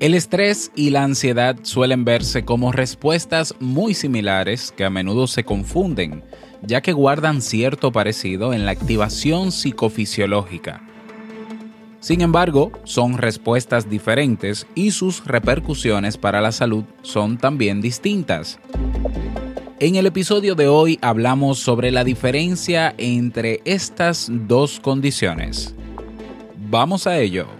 El estrés y la ansiedad suelen verse como respuestas muy similares que a menudo se confunden, ya que guardan cierto parecido en la activación psicofisiológica. Sin embargo, son respuestas diferentes y sus repercusiones para la salud son también distintas. En el episodio de hoy hablamos sobre la diferencia entre estas dos condiciones. Vamos a ello.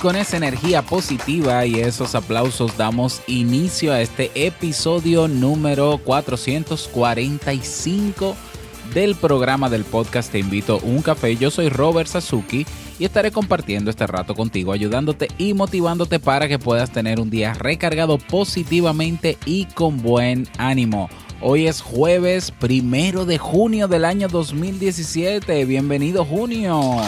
Con esa energía positiva y esos aplausos damos inicio a este episodio número 445 del programa del podcast Te invito a un café. Yo soy Robert Sasuki y estaré compartiendo este rato contigo, ayudándote y motivándote para que puedas tener un día recargado positivamente y con buen ánimo. Hoy es jueves primero de junio del año 2017. Bienvenido junio.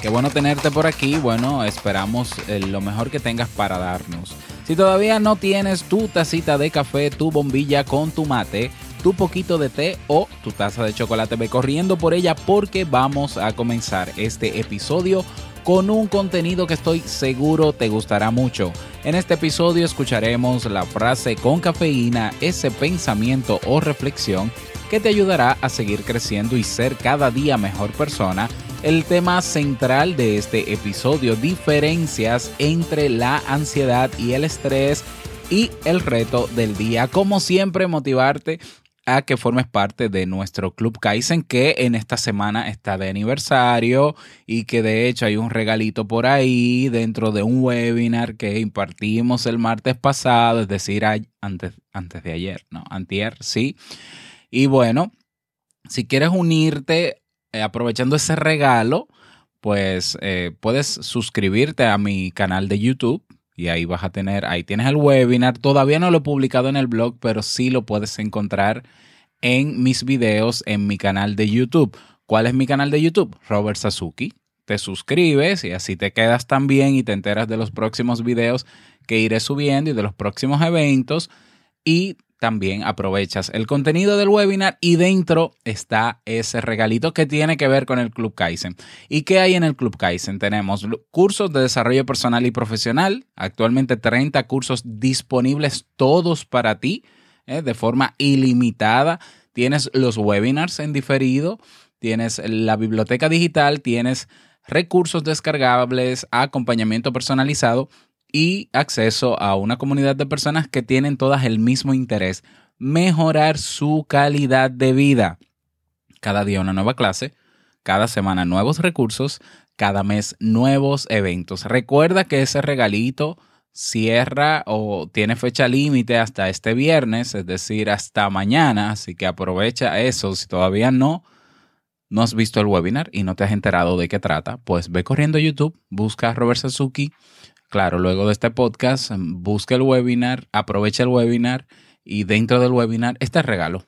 Qué bueno tenerte por aquí. Bueno, esperamos eh, lo mejor que tengas para darnos. Si todavía no tienes tu tacita de café, tu bombilla con tu mate, tu poquito de té o tu taza de chocolate, ve corriendo por ella porque vamos a comenzar este episodio con un contenido que estoy seguro te gustará mucho. En este episodio escucharemos la frase con cafeína, ese pensamiento o reflexión que te ayudará a seguir creciendo y ser cada día mejor persona el tema central de este episodio, diferencias entre la ansiedad y el estrés y el reto del día. Como siempre, motivarte a que formes parte de nuestro Club Kaizen que en esta semana está de aniversario y que de hecho hay un regalito por ahí dentro de un webinar que impartimos el martes pasado, es decir, antes, antes de ayer, ¿no? Antier, sí. Y bueno, si quieres unirte eh, aprovechando ese regalo, pues eh, puedes suscribirte a mi canal de YouTube y ahí vas a tener, ahí tienes el webinar. Todavía no lo he publicado en el blog, pero sí lo puedes encontrar en mis videos en mi canal de YouTube. ¿Cuál es mi canal de YouTube? Robert Sasuki. Te suscribes y así te quedas también y te enteras de los próximos videos que iré subiendo y de los próximos eventos. Y también aprovechas el contenido del webinar y dentro está ese regalito que tiene que ver con el Club Kaizen. ¿Y qué hay en el Club Kaizen? Tenemos cursos de desarrollo personal y profesional, actualmente 30 cursos disponibles todos para ti ¿eh? de forma ilimitada. Tienes los webinars en diferido, tienes la biblioteca digital, tienes recursos descargables, acompañamiento personalizado y acceso a una comunidad de personas que tienen todas el mismo interés, mejorar su calidad de vida. Cada día una nueva clase, cada semana nuevos recursos, cada mes nuevos eventos. Recuerda que ese regalito cierra o tiene fecha límite hasta este viernes, es decir, hasta mañana, así que aprovecha eso. Si todavía no, no has visto el webinar y no te has enterado de qué trata, pues ve corriendo YouTube, busca a Robert Sasuki Claro, luego de este podcast, em, busca el webinar, aprovecha el webinar y dentro del webinar está el regalo.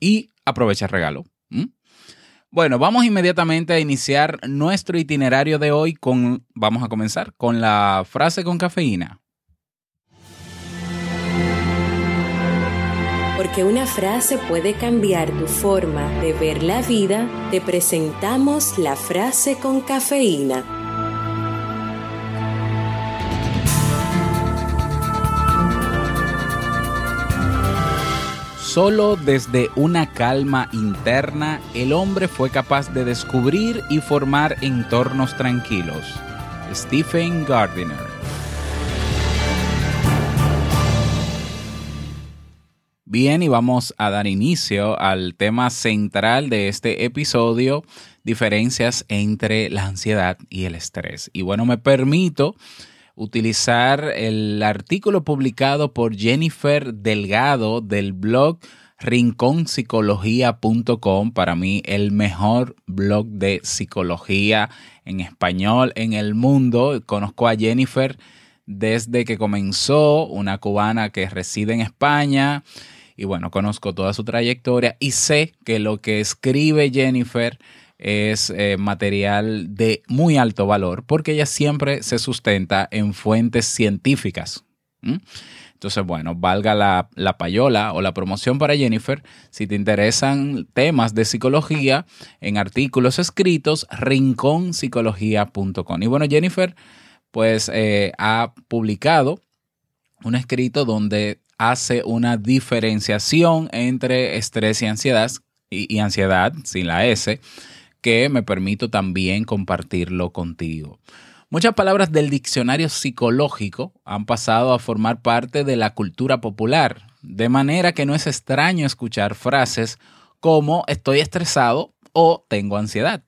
Y aprovecha el regalo. Bueno, vamos inmediatamente a iniciar nuestro itinerario de hoy con, vamos a comenzar con la frase con cafeína. Porque una frase puede cambiar tu forma de ver la vida, te presentamos la frase con cafeína. Solo desde una calma interna el hombre fue capaz de descubrir y formar entornos tranquilos. Stephen Gardiner. Bien, y vamos a dar inicio al tema central de este episodio, diferencias entre la ansiedad y el estrés. Y bueno, me permito utilizar el artículo publicado por Jennifer Delgado del blog rinconpsicología.com, para mí el mejor blog de psicología en español en el mundo. Conozco a Jennifer desde que comenzó, una cubana que reside en España. Y bueno, conozco toda su trayectoria y sé que lo que escribe Jennifer es eh, material de muy alto valor porque ella siempre se sustenta en fuentes científicas. Entonces, bueno, valga la, la, payola o la promoción para Jennifer. Si te interesan temas de psicología, en artículos escritos, rinconpsicología.com. Y bueno, Jennifer, pues eh, ha publicado un escrito donde hace una diferenciación entre estrés y ansiedad, y, y ansiedad sin la S, que me permito también compartirlo contigo. Muchas palabras del diccionario psicológico han pasado a formar parte de la cultura popular, de manera que no es extraño escuchar frases como estoy estresado o tengo ansiedad.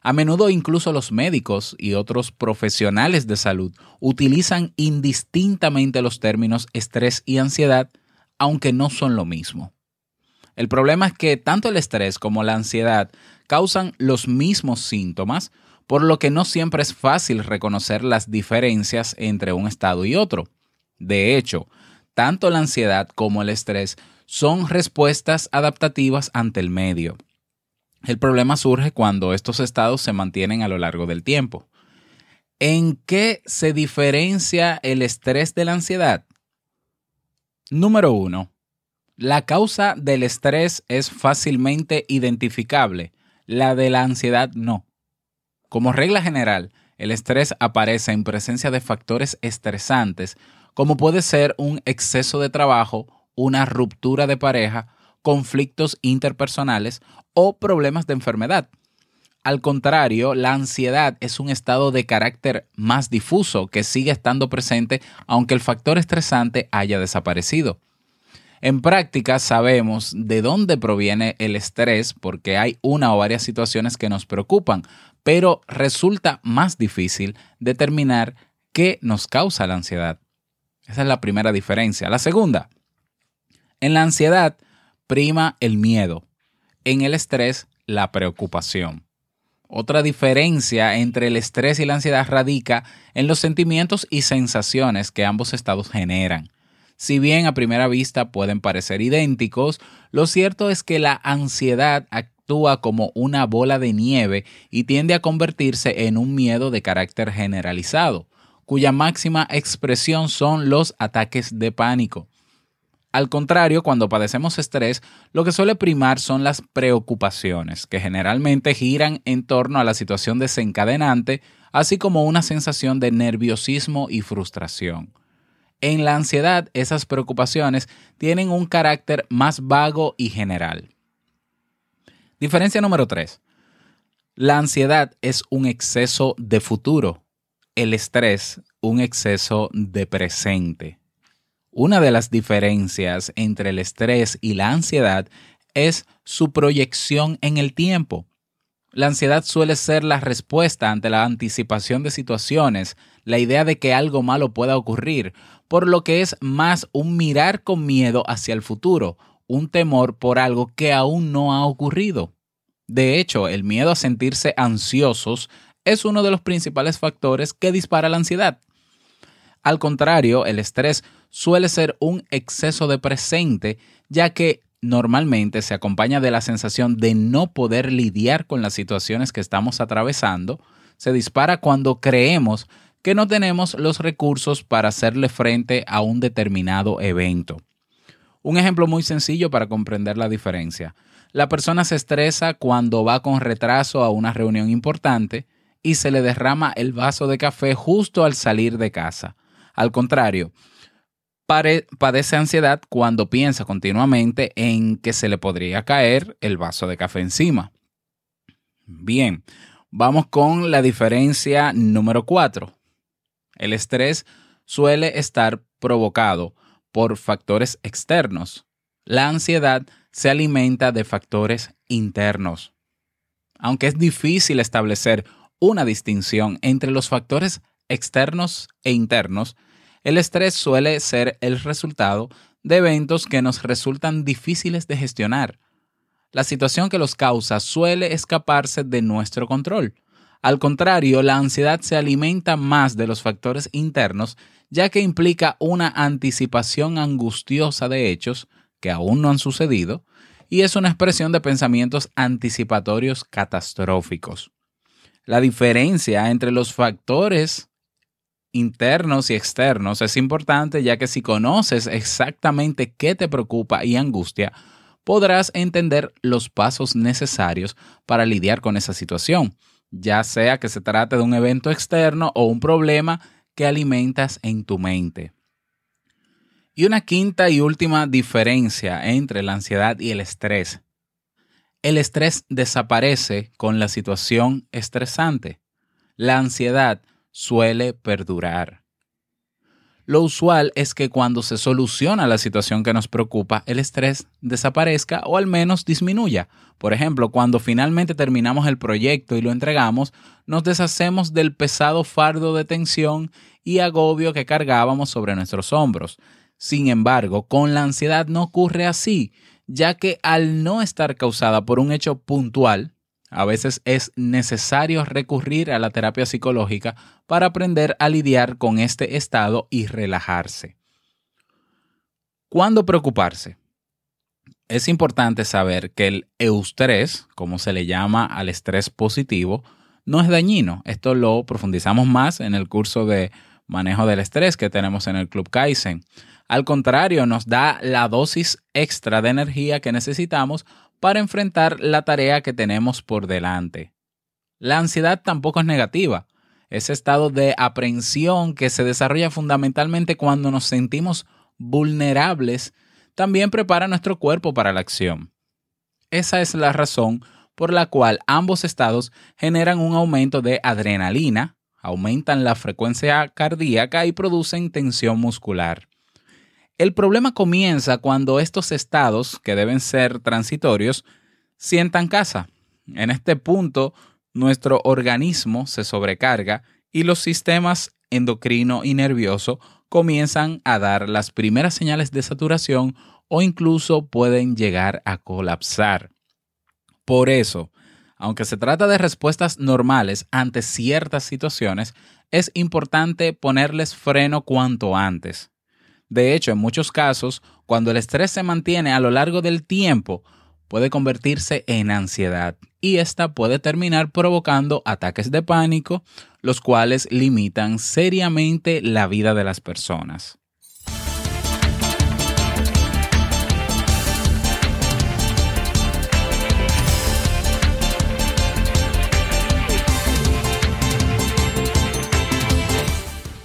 A menudo incluso los médicos y otros profesionales de salud utilizan indistintamente los términos estrés y ansiedad, aunque no son lo mismo. El problema es que tanto el estrés como la ansiedad causan los mismos síntomas, por lo que no siempre es fácil reconocer las diferencias entre un estado y otro. De hecho, tanto la ansiedad como el estrés son respuestas adaptativas ante el medio. El problema surge cuando estos estados se mantienen a lo largo del tiempo. ¿En qué se diferencia el estrés de la ansiedad? Número uno, la causa del estrés es fácilmente identificable, la de la ansiedad no. Como regla general, el estrés aparece en presencia de factores estresantes, como puede ser un exceso de trabajo, una ruptura de pareja, conflictos interpersonales o problemas de enfermedad. Al contrario, la ansiedad es un estado de carácter más difuso que sigue estando presente aunque el factor estresante haya desaparecido. En práctica sabemos de dónde proviene el estrés porque hay una o varias situaciones que nos preocupan, pero resulta más difícil determinar qué nos causa la ansiedad. Esa es la primera diferencia. La segunda, en la ansiedad prima el miedo, en el estrés la preocupación. Otra diferencia entre el estrés y la ansiedad radica en los sentimientos y sensaciones que ambos estados generan. Si bien a primera vista pueden parecer idénticos, lo cierto es que la ansiedad actúa como una bola de nieve y tiende a convertirse en un miedo de carácter generalizado, cuya máxima expresión son los ataques de pánico. Al contrario, cuando padecemos estrés, lo que suele primar son las preocupaciones, que generalmente giran en torno a la situación desencadenante, así como una sensación de nerviosismo y frustración. En la ansiedad, esas preocupaciones tienen un carácter más vago y general. Diferencia número 3. La ansiedad es un exceso de futuro, el estrés un exceso de presente. Una de las diferencias entre el estrés y la ansiedad es su proyección en el tiempo. La ansiedad suele ser la respuesta ante la anticipación de situaciones, la idea de que algo malo pueda ocurrir, por lo que es más un mirar con miedo hacia el futuro, un temor por algo que aún no ha ocurrido. De hecho, el miedo a sentirse ansiosos es uno de los principales factores que dispara la ansiedad. Al contrario, el estrés suele ser un exceso de presente, ya que normalmente se acompaña de la sensación de no poder lidiar con las situaciones que estamos atravesando, se dispara cuando creemos que no tenemos los recursos para hacerle frente a un determinado evento. Un ejemplo muy sencillo para comprender la diferencia. La persona se estresa cuando va con retraso a una reunión importante y se le derrama el vaso de café justo al salir de casa. Al contrario, padece ansiedad cuando piensa continuamente en que se le podría caer el vaso de café encima. Bien, Vamos con la diferencia número 4. El estrés suele estar provocado por factores externos. La ansiedad se alimenta de factores internos. Aunque es difícil establecer una distinción entre los factores externos e internos, el estrés suele ser el resultado de eventos que nos resultan difíciles de gestionar. La situación que los causa suele escaparse de nuestro control. Al contrario, la ansiedad se alimenta más de los factores internos, ya que implica una anticipación angustiosa de hechos que aún no han sucedido, y es una expresión de pensamientos anticipatorios catastróficos. La diferencia entre los factores internos y externos es importante ya que si conoces exactamente qué te preocupa y angustia, podrás entender los pasos necesarios para lidiar con esa situación, ya sea que se trate de un evento externo o un problema que alimentas en tu mente. Y una quinta y última diferencia entre la ansiedad y el estrés. El estrés desaparece con la situación estresante. La ansiedad suele perdurar. Lo usual es que cuando se soluciona la situación que nos preocupa, el estrés desaparezca o al menos disminuya. Por ejemplo, cuando finalmente terminamos el proyecto y lo entregamos, nos deshacemos del pesado fardo de tensión y agobio que cargábamos sobre nuestros hombros. Sin embargo, con la ansiedad no ocurre así, ya que al no estar causada por un hecho puntual, a veces es necesario recurrir a la terapia psicológica para aprender a lidiar con este estado y relajarse. ¿Cuándo preocuparse? Es importante saber que el eustrés, como se le llama al estrés positivo, no es dañino. Esto lo profundizamos más en el curso de manejo del estrés que tenemos en el Club Kaizen. Al contrario, nos da la dosis extra de energía que necesitamos para enfrentar la tarea que tenemos por delante. La ansiedad tampoco es negativa. Ese estado de aprensión que se desarrolla fundamentalmente cuando nos sentimos vulnerables también prepara nuestro cuerpo para la acción. Esa es la razón por la cual ambos estados generan un aumento de adrenalina, aumentan la frecuencia cardíaca y producen tensión muscular. El problema comienza cuando estos estados, que deben ser transitorios, sientan casa. En este punto, nuestro organismo se sobrecarga y los sistemas endocrino y nervioso comienzan a dar las primeras señales de saturación o incluso pueden llegar a colapsar. Por eso, aunque se trata de respuestas normales ante ciertas situaciones, es importante ponerles freno cuanto antes. De hecho, en muchos casos, cuando el estrés se mantiene a lo largo del tiempo, puede convertirse en ansiedad y esta puede terminar provocando ataques de pánico, los cuales limitan seriamente la vida de las personas.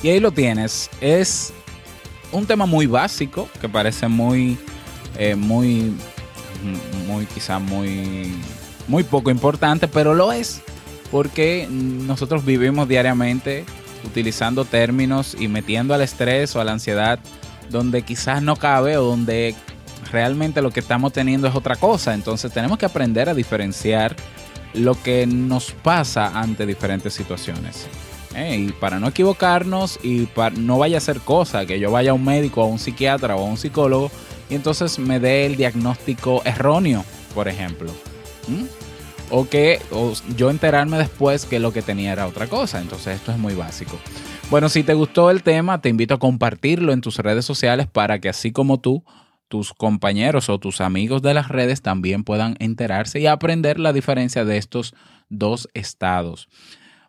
Y ahí lo tienes, es un tema muy básico que parece muy, eh, muy, muy, quizá muy, muy poco importante, pero lo es porque nosotros vivimos diariamente utilizando términos y metiendo al estrés o a la ansiedad donde quizás no cabe o donde realmente lo que estamos teniendo es otra cosa. Entonces tenemos que aprender a diferenciar lo que nos pasa ante diferentes situaciones. ¿Eh? y para no equivocarnos y para, no vaya a ser cosa que yo vaya a un médico, a un psiquiatra o a un psicólogo y entonces me dé el diagnóstico erróneo, por ejemplo. O que yo enterarme después que lo que tenía era otra cosa. Entonces esto es muy básico. Bueno, si te gustó el tema, te invito a compartirlo en tus redes sociales para que así como tú, tus compañeros o tus amigos de las redes también puedan enterarse y aprender la diferencia de estos dos estados.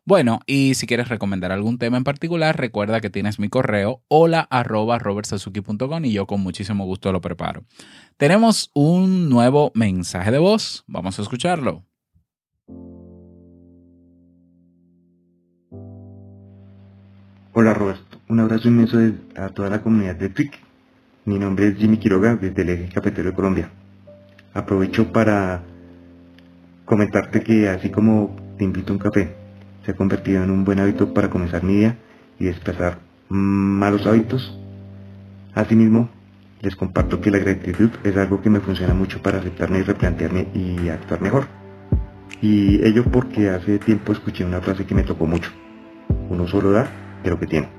Bueno, y si quieres recomendar algún tema en particular, recuerda que tienes mi correo hola arroba y yo con muchísimo gusto lo preparo. Tenemos un nuevo mensaje de voz, vamos a escucharlo. Hola Roberto, un abrazo inmenso a toda la comunidad de TWIC. Mi nombre es Jimmy Quiroga desde el Eje de Colombia. Aprovecho para comentarte que así como Te invito a un café se ha convertido en un buen hábito para comenzar mi día y desplazar malos hábitos. Asimismo, les comparto que la gratitud es algo que me funciona mucho para aceptarme y replantearme y actuar mejor. Y ello porque hace tiempo escuché una frase que me tocó mucho. Uno solo da de lo que tiene.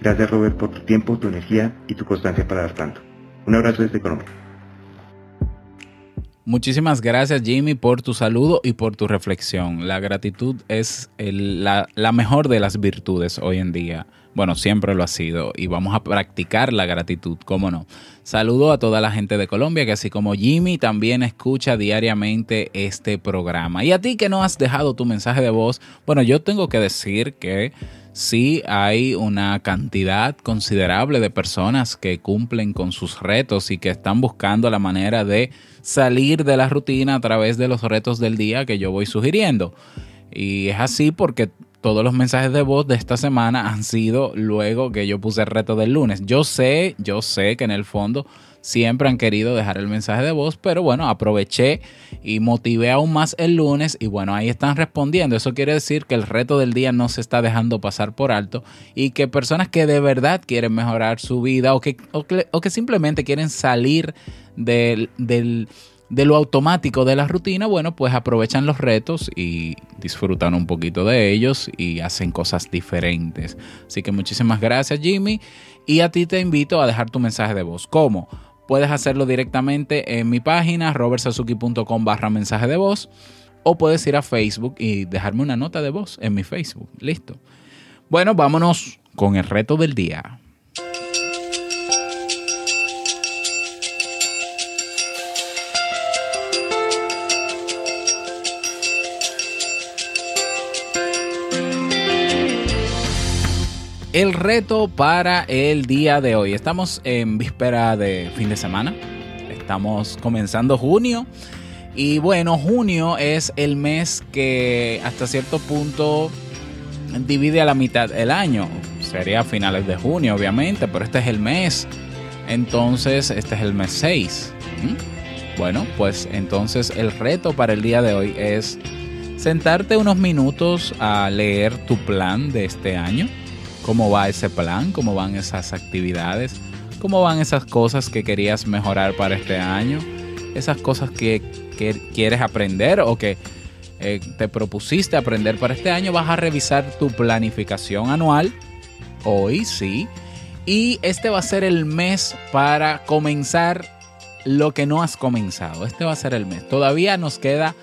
Gracias Robert por tu tiempo, tu energía y tu constancia para dar tanto. Un abrazo desde Colombia. Muchísimas gracias Jimmy por tu saludo y por tu reflexión. La gratitud es la, la, mejor de las virtudes hoy en día. Bueno, siempre lo ha sido y vamos a practicar la gratitud, ¿cómo no? Saludo a toda la gente de Colombia que así como Jimmy también escucha diariamente este programa. Y a ti que no has dejado tu mensaje de voz, bueno, yo tengo que decir que sí hay una cantidad considerable de personas que cumplen con sus retos y que están buscando la manera de salir de la rutina a través de los retos del día que yo voy sugiriendo. Y es así porque todos los mensajes de voz de esta semana han sido luego que yo puse el reto del lunes. Yo sé, yo sé que en el fondo siempre han querido dejar el mensaje de voz, pero bueno, aproveché y motivé aún más el lunes y bueno, ahí están respondiendo. Eso quiere decir que el reto del día no se está dejando pasar por alto y que personas que de verdad quieren mejorar su vida o que, o que, simplemente quieren salir del, del de lo automático de la rutina, bueno, pues aprovechan los retos y disfrutan un poquito de ellos y hacen cosas diferentes. Así que muchísimas gracias Jimmy y a ti te invito a dejar tu mensaje de voz. ¿Cómo? Puedes hacerlo directamente en mi página robertsazuki.com barra mensaje de voz o puedes ir a Facebook y dejarme una nota de voz en mi Facebook. Listo. Bueno, vámonos con el reto del día. El reto para el día de hoy. Estamos en víspera de fin de semana. Estamos comenzando junio. Y bueno, junio es el mes que hasta cierto punto divide a la mitad el año. Sería a finales de junio, obviamente, pero este es el mes. Entonces, este es el mes 6. ¿Mm? Bueno, pues entonces el reto para el día de hoy es sentarte unos minutos a leer tu plan de este año cómo va ese plan, cómo van esas actividades, cómo van esas cosas que querías mejorar para este año, esas cosas que, quieres aprender o que eh, te propusiste aprender para este año. Vas a revisar tu planificación anual, hoy sí, y este va a ser el mes para comenzar lo que no has comenzado. Este va a ser el mes. Todavía nos queda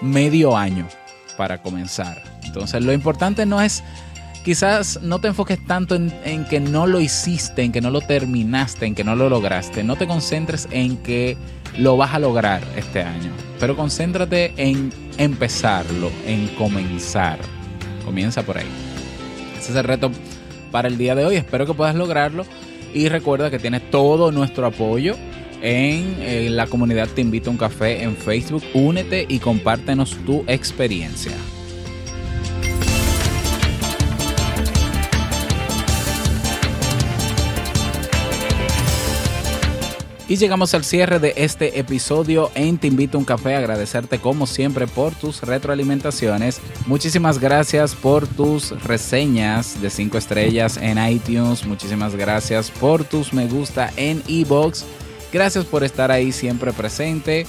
medio año para comenzar. Entonces lo importante no es quizás no te enfoques tanto en, que no lo hiciste, en que no lo terminaste, en que no lo lograste. No te concentres en que lo vas a lograr este año, pero concéntrate en empezarlo, en comenzar. Comienza por ahí. Ese es el reto para el día de hoy. Espero que puedas lograrlo. Y recuerda que tienes todo nuestro apoyo en, en la comunidad Te Invito a un Café en Facebook. Únete y compártenos tu experiencia. Y llegamos al cierre de este episodio en Te Invito a un Café. Agradecerte como siempre por tus retroalimentaciones. Muchísimas gracias por tus reseñas de 5 estrellas en iTunes. Muchísimas gracias por tus me gusta en iBox. Gracias por estar ahí siempre presente.